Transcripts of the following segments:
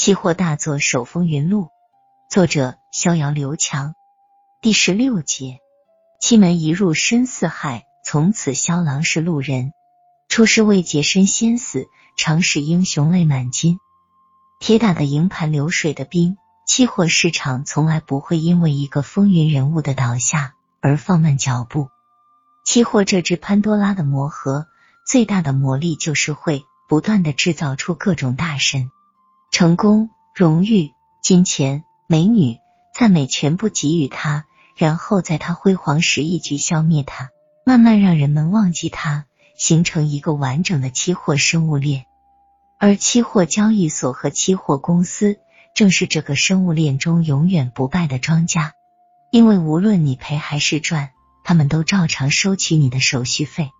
期货大作手风云录，作者逍遥刘强。第十六节，七门一入深似海，从此萧郎是路人。出师未捷身先死，常使英雄泪满襟。铁打的营盘流水的兵，期货市场从来不会因为一个风云人物的倒下而放慢脚步。期货这只潘多拉的魔盒，最大的魔力就是会不断的制造出各种大神。成功、荣誉、金钱、美女、赞美，全部给予他，然后在他辉煌时一举消灭他，慢慢让人们忘记他，形成一个完整的期货生物链。而期货交易所和期货公司正是这个生物链中永远不败的庄家，因为无论你赔还是赚，他们都照常收取你的手续费，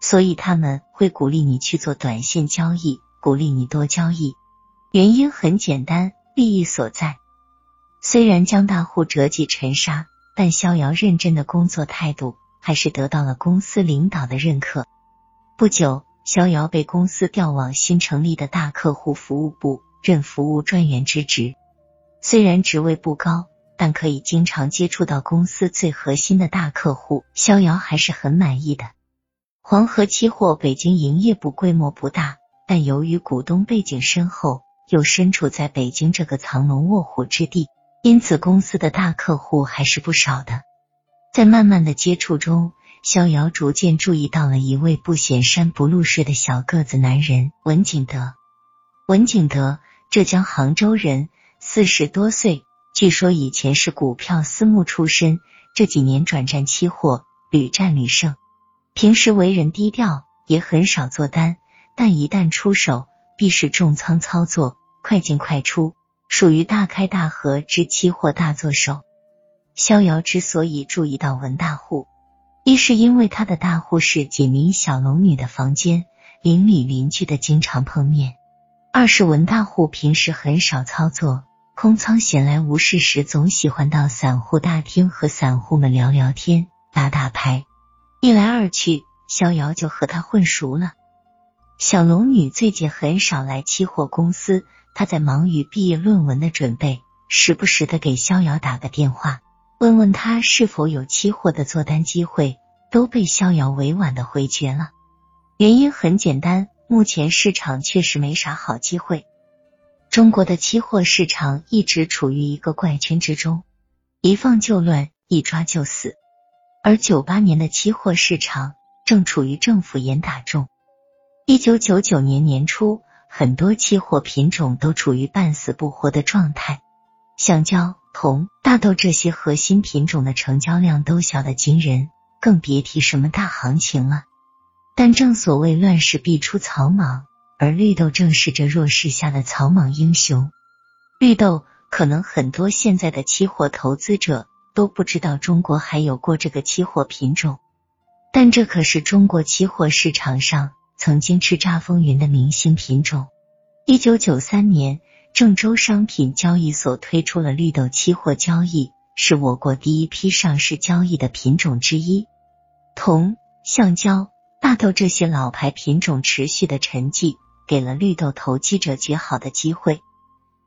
所以他们会鼓励你去做短线交易，鼓励你多交易。原因很简单，利益所在。虽然江大户折戟沉沙，但逍遥认真的工作态度还是得到了公司领导的认可。不久，逍遥被公司调往新成立的大客户服务部，任服务专员之职。虽然职位不高，但可以经常接触到公司最核心的大客户，逍遥还是很满意的。黄河期货北京营业部规模不大，但由于股东背景深厚。又身处在北京这个藏龙卧虎之地，因此公司的大客户还是不少的。在慢慢的接触中，逍遥逐渐注意到了一位不显山不露水的小个子男人文景德。文景德，浙江杭州人，四十多岁，据说以前是股票私募出身，这几年转战期货，屡战屡胜。平时为人低调，也很少做单，但一旦出手，必是重仓操作。快进快出，属于大开大合之期货大作手。逍遥之所以注意到文大户，一是因为他的大户是几名小龙女的房间，邻里邻居的经常碰面；二是文大户平时很少操作，空仓闲来无事时，总喜欢到散户大厅和散户们聊聊天、打打牌。一来二去，逍遥就和他混熟了。小龙女最近很少来期货公司。她在忙于毕业论文的准备，时不时的给逍遥打个电话，问问他是否有期货的做单机会，都被逍遥委婉的回绝了。原因很简单，目前市场确实没啥好机会。中国的期货市场一直处于一个怪圈之中，一放就乱，一抓就死。而九八年的期货市场正处于政府严打中。一九九九年年初。很多期货品种都处于半死不活的状态，橡胶、铜、大豆这些核心品种的成交量都小得惊人，更别提什么大行情了。但正所谓乱世必出草莽，而绿豆正是这弱势下的草莽英雄。绿豆可能很多现在的期货投资者都不知道中国还有过这个期货品种，但这可是中国期货市场上。曾经叱咤风云的明星品种。一九九三年，郑州商品交易所推出了绿豆期货交易，是我国第一批上市交易的品种之一。铜、橡胶、大豆这些老牌品种持续的沉寂，给了绿豆投机者绝好的机会。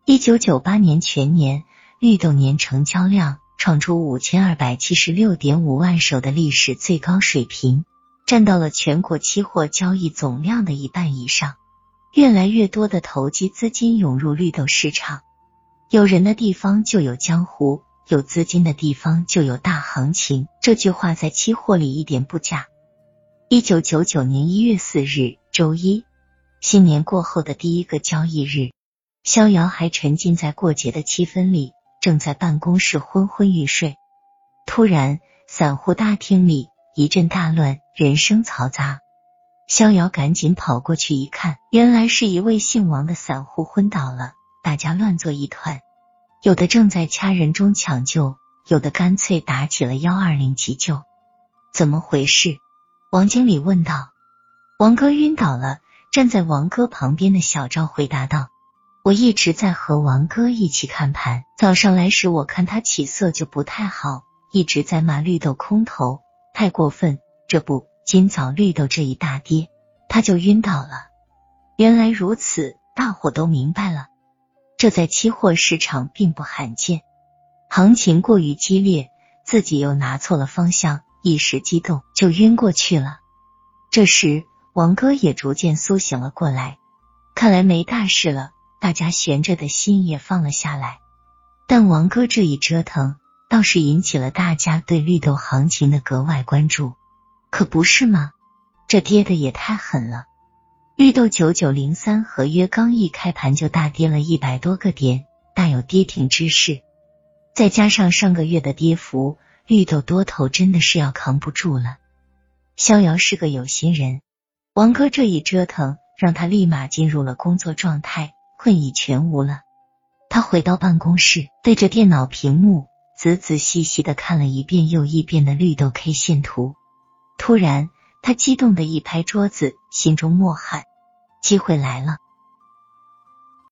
一九九八年全年，绿豆年成交量创出五千二百七十六点五万手的历史最高水平。占到了全国期货交易总量的一半以上，越来越多的投机资金涌入绿豆市场。有人的地方就有江湖，有资金的地方就有大行情。这句话在期货里一点不假。一九九九年一月四日，周一，新年过后的第一个交易日，逍遥还沉浸在过节的气氛里，正在办公室昏昏欲睡。突然，散户大厅里。一阵大乱，人声嘈杂。逍遥赶紧跑过去一看，原来是一位姓王的散户昏倒了，大家乱作一团，有的正在掐人中抢救，有的干脆打起了幺二零急救。怎么回事？王经理问道。王哥晕倒了。站在王哥旁边的小赵回答道：“我一直在和王哥一起看盘，早上来时我看他起色就不太好，一直在骂绿豆空头。”太过分！这不，今早绿豆这一大跌，他就晕倒了。原来如此，大伙都明白了。这在期货市场并不罕见。行情过于激烈，自己又拿错了方向，一时激动就晕过去了。这时，王哥也逐渐苏醒了过来，看来没大事了，大家悬着的心也放了下来。但王哥这一折腾，倒是引起了大家对绿豆行情的格外关注，可不是吗？这跌的也太狠了！绿豆九九零三合约刚一开盘就大跌了一百多个点，大有跌停之势。再加上上个月的跌幅，绿豆多头真的是要扛不住了。逍遥是个有心人，王哥这一折腾，让他立马进入了工作状态，困意全无了。他回到办公室，对着电脑屏幕仔仔细细的看了一遍又一遍的绿豆 K 线图，突然。他激动的一拍桌子，心中默喊：“机会来了！”